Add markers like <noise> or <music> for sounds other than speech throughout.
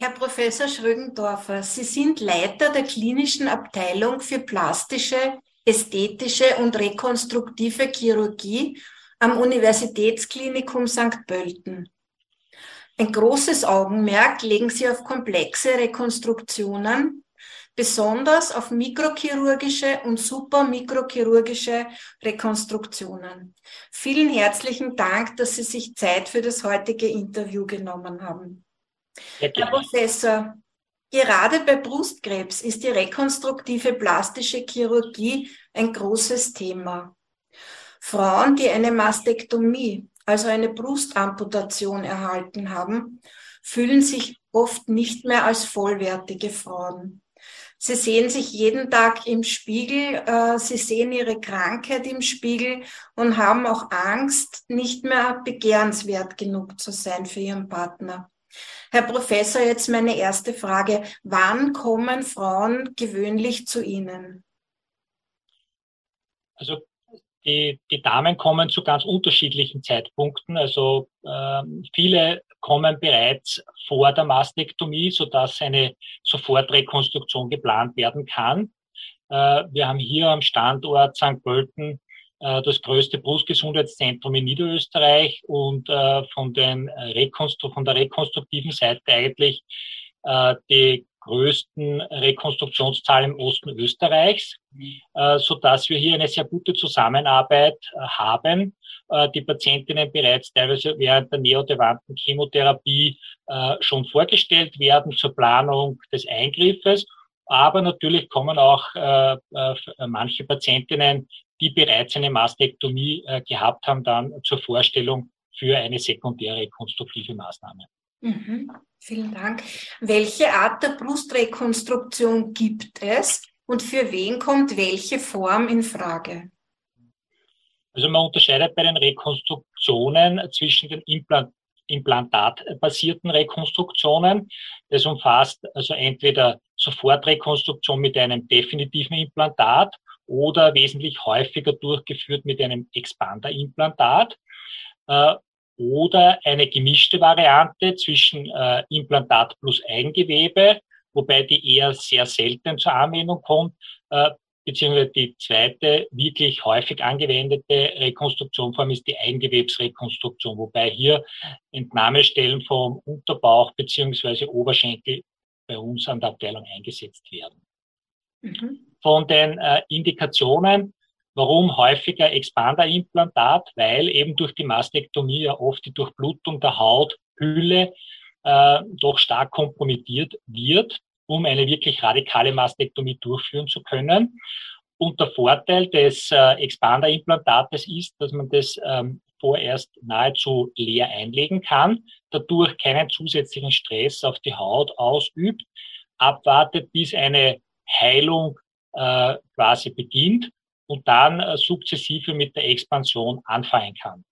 Herr Professor Schrögendorfer, Sie sind Leiter der klinischen Abteilung für plastische, ästhetische und rekonstruktive Chirurgie am Universitätsklinikum St. Pölten. Ein großes Augenmerk legen Sie auf komplexe Rekonstruktionen, besonders auf mikrochirurgische und supermikrochirurgische Rekonstruktionen. Vielen herzlichen Dank, dass Sie sich Zeit für das heutige Interview genommen haben. Herr Professor, gerade bei Brustkrebs ist die rekonstruktive plastische Chirurgie ein großes Thema. Frauen, die eine Mastektomie, also eine Brustamputation erhalten haben, fühlen sich oft nicht mehr als vollwertige Frauen. Sie sehen sich jeden Tag im Spiegel, äh, sie sehen ihre Krankheit im Spiegel und haben auch Angst, nicht mehr begehrenswert genug zu sein für ihren Partner. Herr Professor, jetzt meine erste Frage. Wann kommen Frauen gewöhnlich zu Ihnen? Also die, die Damen kommen zu ganz unterschiedlichen Zeitpunkten. Also äh, viele kommen bereits vor der Mastektomie, sodass eine Sofortrekonstruktion geplant werden kann. Äh, wir haben hier am Standort St. Pölten das größte Brustgesundheitszentrum in Niederösterreich und äh, von, den Rekonstru von der rekonstruktiven Seite eigentlich äh, die größten Rekonstruktionszahlen im Osten Österreichs, äh, so dass wir hier eine sehr gute Zusammenarbeit äh, haben. Äh, die Patientinnen bereits teilweise während der neodevanten Chemotherapie äh, schon vorgestellt werden zur Planung des Eingriffes. Aber natürlich kommen auch äh, äh, manche Patientinnen die bereits eine Mastektomie äh, gehabt haben, dann zur Vorstellung für eine sekundäre konstruktive Maßnahme. Mhm. Vielen Dank. Welche Art der Brustrekonstruktion gibt es und für wen kommt welche Form in Frage? Also man unterscheidet bei den Rekonstruktionen zwischen den Implant implantatbasierten Rekonstruktionen. Das umfasst also entweder Sofortrekonstruktion mit einem definitiven Implantat oder wesentlich häufiger durchgeführt mit einem Expander-Implantat äh, oder eine gemischte Variante zwischen äh, Implantat plus Eigengewebe, wobei die eher sehr selten zur Anwendung kommt, äh, beziehungsweise die zweite wirklich häufig angewendete Rekonstruktionform ist die Eigengewebsrekonstruktion, wobei hier Entnahmestellen vom Unterbauch beziehungsweise Oberschenkel bei uns an der Abteilung eingesetzt werden. Mhm von den äh, Indikationen, warum häufiger Expander-Implantat, weil eben durch die Mastektomie ja oft die Durchblutung der Hauthülle äh, doch stark kompromittiert wird, um eine wirklich radikale Mastektomie durchführen zu können. Und der Vorteil des äh, Expander-Implantates ist, dass man das ähm, vorerst nahezu leer einlegen kann, dadurch keinen zusätzlichen Stress auf die Haut ausübt, abwartet, bis eine Heilung äh, quasi beginnt und dann äh, sukzessive mit der Expansion anfangen kann.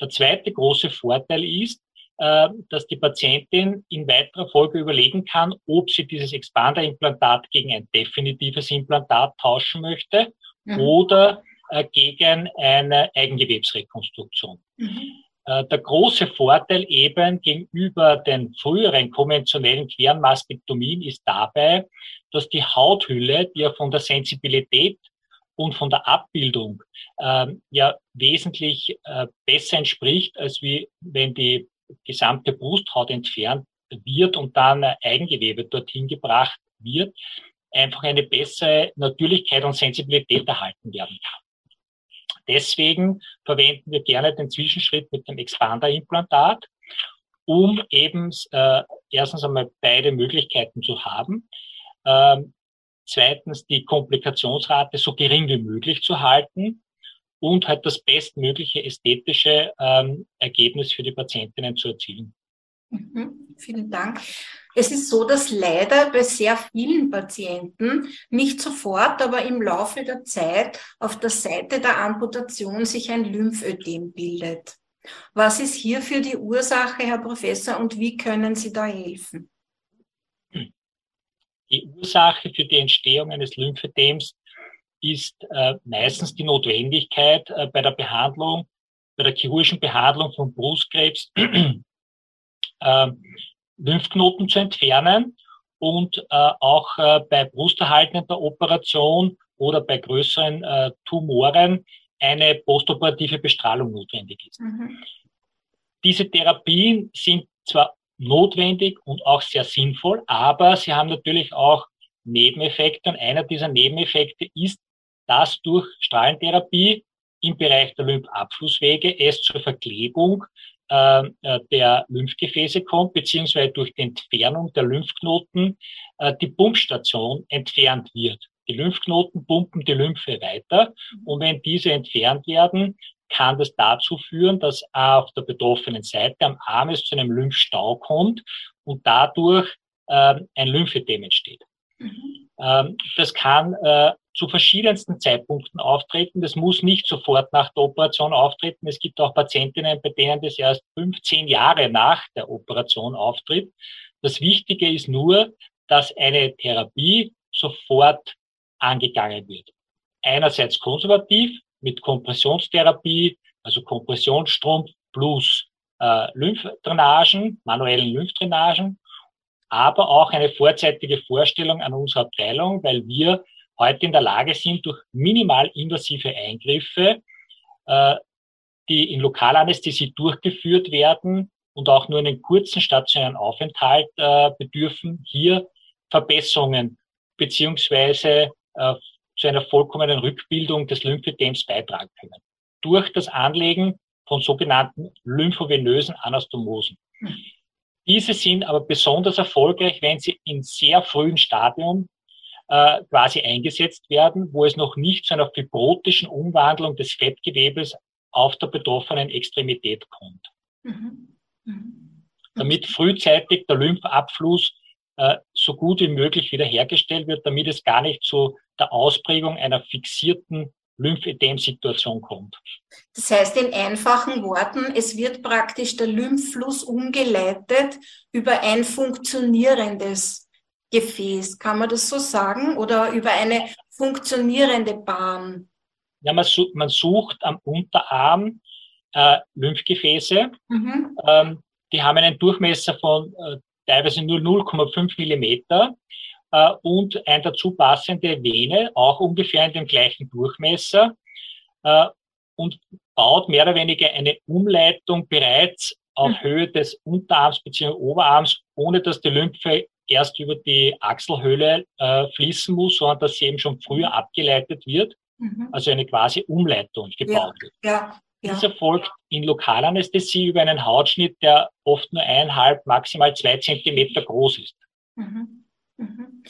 Der zweite große Vorteil ist, äh, dass die Patientin in weiterer Folge überlegen kann, ob sie dieses Expander-Implantat gegen ein definitives Implantat tauschen möchte mhm. oder äh, gegen eine Eigengewebsrekonstruktion. Mhm. Äh, der große Vorteil eben gegenüber den früheren konventionellen Querenmastektomien ist dabei, dass die Hauthülle, die ja von der Sensibilität und von der Abbildung äh, ja wesentlich äh, besser entspricht, als wie wenn die gesamte Brusthaut entfernt wird und dann Eigengewebe dorthin gebracht wird, einfach eine bessere Natürlichkeit und Sensibilität erhalten werden kann. Deswegen verwenden wir gerne den Zwischenschritt mit dem Expander-Implantat, um eben äh, erstens einmal beide Möglichkeiten zu haben. Ähm, zweitens die Komplikationsrate so gering wie möglich zu halten und halt das bestmögliche ästhetische ähm, Ergebnis für die Patientinnen zu erzielen. Mhm, vielen Dank. Es ist so, dass leider bei sehr vielen Patienten nicht sofort, aber im Laufe der Zeit auf der Seite der Amputation sich ein Lymphödem bildet. Was ist hierfür die Ursache, Herr Professor, und wie können Sie da helfen? Die Ursache für die Entstehung eines Lymphödems ist äh, meistens die Notwendigkeit äh, bei der Behandlung, bei der chirurgischen Behandlung von Brustkrebs, <clears throat> äh, Lymphknoten zu entfernen und äh, auch äh, bei brusterhaltender Operation oder bei größeren äh, Tumoren eine postoperative Bestrahlung notwendig ist. Mhm. Diese Therapien sind zwar notwendig und auch sehr sinnvoll, aber sie haben natürlich auch Nebeneffekte und einer dieser Nebeneffekte ist, dass durch Strahlentherapie im Bereich der Lymphabflusswege es zur Verklebung äh, äh, der Lymphgefäße kommt, beziehungsweise durch die Entfernung der Lymphknoten äh, die Pumpstation entfernt wird. Die Lymphknoten pumpen die Lymphe weiter und wenn diese entfernt werden, kann das dazu führen, dass auf der betroffenen Seite am Arm es zu einem Lymphstau kommt und dadurch äh, ein Lymphedem entsteht. Mhm. Ähm, das kann äh, zu verschiedensten Zeitpunkten auftreten. Das muss nicht sofort nach der Operation auftreten. Es gibt auch Patientinnen, bei denen das erst 15 Jahre nach der Operation auftritt. Das Wichtige ist nur, dass eine Therapie sofort angegangen wird. Einerseits konservativ mit Kompressionstherapie, also Kompressionsstrom plus äh, Lymphdrainagen, manuellen Lymphdrainagen, aber auch eine vorzeitige Vorstellung an unserer Abteilung, weil wir heute in der Lage sind, durch minimal invasive Eingriffe, äh, die in Lokalanästhesie durchgeführt werden und auch nur einen kurzen stationären Aufenthalt äh, bedürfen, hier Verbesserungen beziehungsweise äh, zu einer vollkommenen Rückbildung des Lymphedems beitragen können. Durch das Anlegen von sogenannten lymphovenösen Anastomosen. Diese sind aber besonders erfolgreich, wenn sie in sehr frühen Stadium äh, quasi eingesetzt werden, wo es noch nicht zu einer fibrotischen Umwandlung des Fettgewebes auf der betroffenen Extremität kommt. Mhm. Mhm. Damit frühzeitig der Lymphabfluss so gut wie möglich wiederhergestellt wird, damit es gar nicht zu der Ausprägung einer fixierten Lymphedem-Situation kommt. Das heißt in einfachen Worten, es wird praktisch der Lymphfluss umgeleitet über ein funktionierendes Gefäß. Kann man das so sagen? Oder über eine funktionierende Bahn? Ja, man, sucht, man sucht am Unterarm äh, Lymphgefäße. Mhm. Ähm, die haben einen Durchmesser von äh, teilweise nur 0,5 Millimeter äh, und eine dazu passende Vene, auch ungefähr in dem gleichen Durchmesser äh, und baut mehr oder weniger eine Umleitung bereits auf mhm. Höhe des Unterarms bzw. Oberarms, ohne dass die Lymphe erst über die Achselhöhle äh, fließen muss, sondern dass sie eben schon früher abgeleitet wird. Mhm. Also eine quasi Umleitung gebaut ja, wird. Ja, ja. Dies erfolgt in Lokalanästhesie über einen Hautschnitt, der oft nur eineinhalb, maximal zwei Zentimeter groß ist. Mhm. Mhm.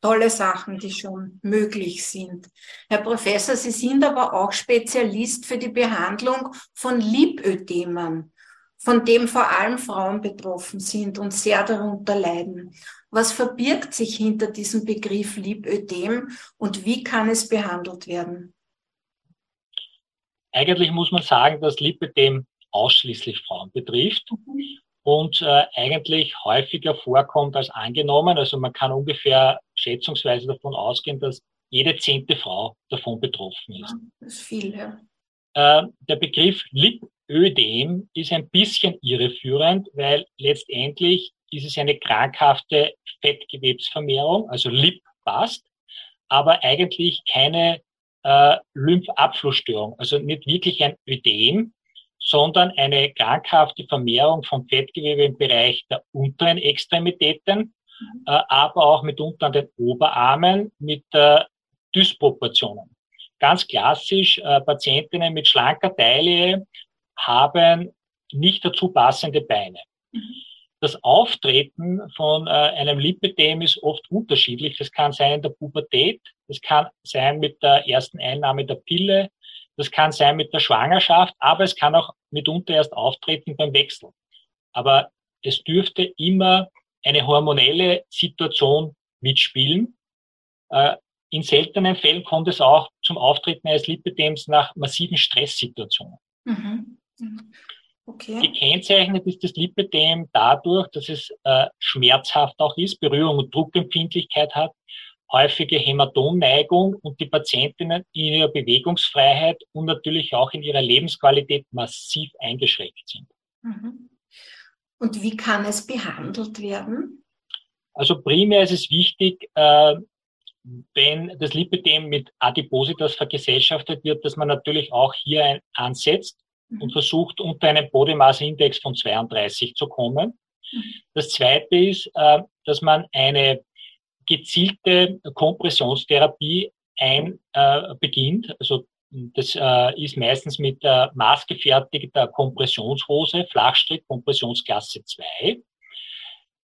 Tolle Sachen, die schon möglich sind. Herr Professor, Sie sind aber auch Spezialist für die Behandlung von Lipödemen, von dem vor allem Frauen betroffen sind und sehr darunter leiden. Was verbirgt sich hinter diesem Begriff Lipödem und wie kann es behandelt werden? Eigentlich muss man sagen, dass Lipödem ausschließlich Frauen betrifft. Und äh, eigentlich häufiger vorkommt als angenommen. Also man kann ungefähr schätzungsweise davon ausgehen, dass jede zehnte Frau davon betroffen ist. Das ist viel, ja. Äh, der Begriff Lipödem ist ein bisschen irreführend, weil letztendlich ist es eine krankhafte Fettgewebsvermehrung, also Lip passt, aber eigentlich keine äh, Lymphabflussstörung, also nicht wirklich ein Ödem, sondern eine krankhafte Vermehrung von Fettgewebe im Bereich der unteren Extremitäten, mhm. äh, aber auch mitunter an den Oberarmen mit äh, Dysproportionen. Ganz klassisch, äh, Patientinnen mit schlanker Taille haben nicht dazu passende Beine. Mhm. Das Auftreten von äh, einem Lipidem ist oft unterschiedlich. Das kann sein in der Pubertät, das kann sein mit der ersten Einnahme der Pille, das kann sein mit der Schwangerschaft, aber es kann auch mitunter erst auftreten beim Wechsel. Aber es dürfte immer eine hormonelle Situation mitspielen. Äh, in seltenen Fällen kommt es auch zum Auftreten eines Lipidems nach massiven Stresssituationen. Mhm. mhm. Okay. Gekennzeichnet ist das Lipidem dadurch, dass es äh, schmerzhaft auch ist, Berührung und Druckempfindlichkeit hat, häufige Hämatomneigung und die Patientinnen in ihrer Bewegungsfreiheit und natürlich auch in ihrer Lebensqualität massiv eingeschränkt sind. Mhm. Und wie kann es behandelt werden? Also primär ist es wichtig, äh, wenn das Lipidem mit Adipositas vergesellschaftet wird, dass man natürlich auch hier ein, ansetzt. Und versucht, unter einen Body Mass Index von 32 zu kommen. Mhm. Das zweite ist, äh, dass man eine gezielte Kompressionstherapie ein, äh, beginnt. Also das äh, ist meistens mit maßgefertigter Kompressionshose, Flachstrick, Kompressionsklasse 2.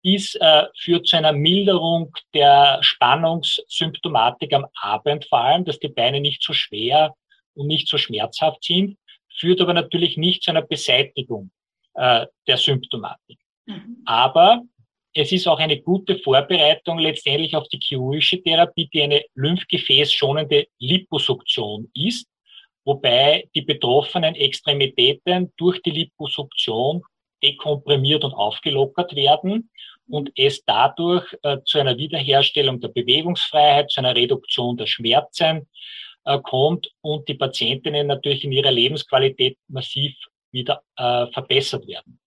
Dies äh, führt zu einer Milderung der Spannungssymptomatik am Abend vor allem, dass die Beine nicht so schwer und nicht so schmerzhaft sind, führt aber natürlich nicht zu einer Beseitigung äh, der Symptomatik. Mhm. Aber es ist auch eine gute Vorbereitung letztendlich auf die chirurgische Therapie, die eine lymphgefäßschonende Liposuktion ist, wobei die betroffenen Extremitäten durch die Liposuktion dekomprimiert und aufgelockert werden und es dadurch äh, zu einer Wiederherstellung der Bewegungsfreiheit, zu einer Reduktion der Schmerzen äh, kommt und die Patientinnen natürlich in ihrer Lebensqualität massiv wieder äh, verbessert werden.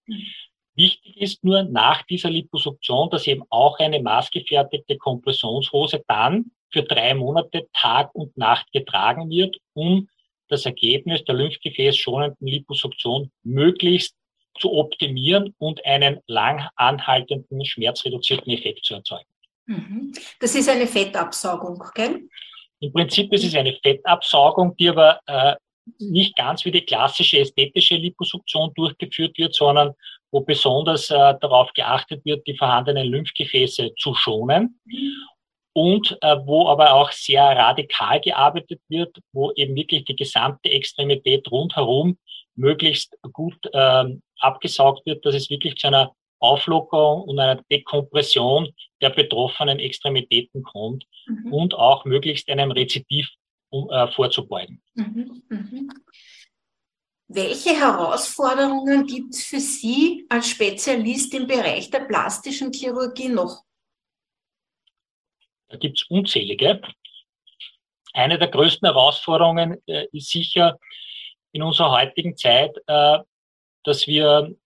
Wichtig ist nur nach dieser Liposuktion, dass eben auch eine maßgefertigte Kompressionshose dann für drei Monate Tag und Nacht getragen wird, um das Ergebnis der lymphgefäßschonenden Liposuktion möglichst zu optimieren und einen lang anhaltenden, schmerzreduzierten Effekt zu erzeugen. Mhm. Das ist eine Fettabsaugung, gell? Im Prinzip ist es eine Fettabsaugung, die aber äh, nicht ganz wie die klassische ästhetische Liposuktion durchgeführt wird, sondern wo besonders äh, darauf geachtet wird, die vorhandenen Lymphgefäße zu schonen und äh, wo aber auch sehr radikal gearbeitet wird, wo eben wirklich die gesamte Extremität rundherum möglichst gut ähm, abgesaugt wird, dass es wirklich zu einer Auflockerung und einer Dekompression der betroffenen Extremitäten kommt mhm. und auch möglichst einem Rezidiv äh, vorzubeugen. Mhm. Mhm. Welche Herausforderungen gibt es für Sie als Spezialist im Bereich der plastischen Chirurgie noch? Da gibt es unzählige. Eine der größten Herausforderungen äh, ist sicher in unserer heutigen Zeit, äh, dass wir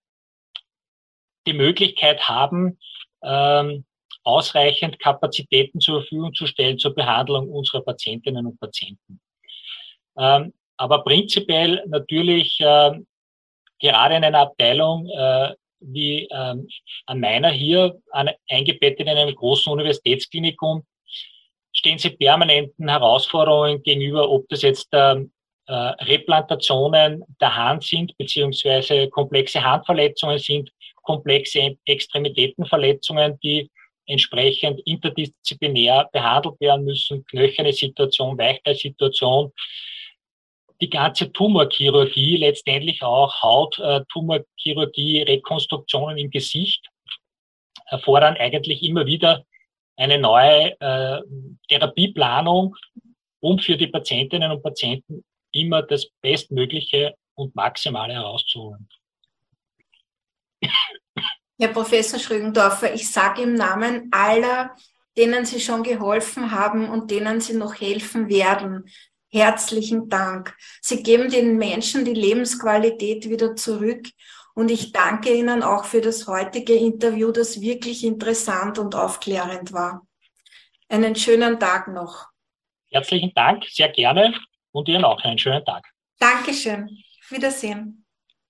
die Möglichkeit haben, ähm, ausreichend Kapazitäten zur Verfügung zu stellen zur Behandlung unserer Patientinnen und Patienten. Ähm, aber prinzipiell natürlich äh, gerade in einer Abteilung äh, wie ähm, an meiner hier, an, eingebettet in einem großen Universitätsklinikum, stehen sie permanenten Herausforderungen gegenüber, ob das jetzt ähm, äh, Replantationen der Hand sind, beziehungsweise komplexe Handverletzungen sind, komplexe Extremitätenverletzungen, die entsprechend interdisziplinär behandelt werden müssen, knöcherne Situation, Weichteilsituation, die ganze Tumorchirurgie, letztendlich auch Haut-Tumorchirurgie, Rekonstruktionen im Gesicht, erfordern eigentlich immer wieder eine neue äh, Therapieplanung, um für die Patientinnen und Patienten immer das Bestmögliche und Maximale herauszuholen. Herr Professor Schrögendorfer, ich sage im Namen aller, denen Sie schon geholfen haben und denen Sie noch helfen werden, herzlichen Dank. Sie geben den Menschen die Lebensqualität wieder zurück. Und ich danke Ihnen auch für das heutige Interview, das wirklich interessant und aufklärend war. Einen schönen Tag noch. Herzlichen Dank, sehr gerne und Ihnen auch einen schönen Tag. Dankeschön. Wiedersehen.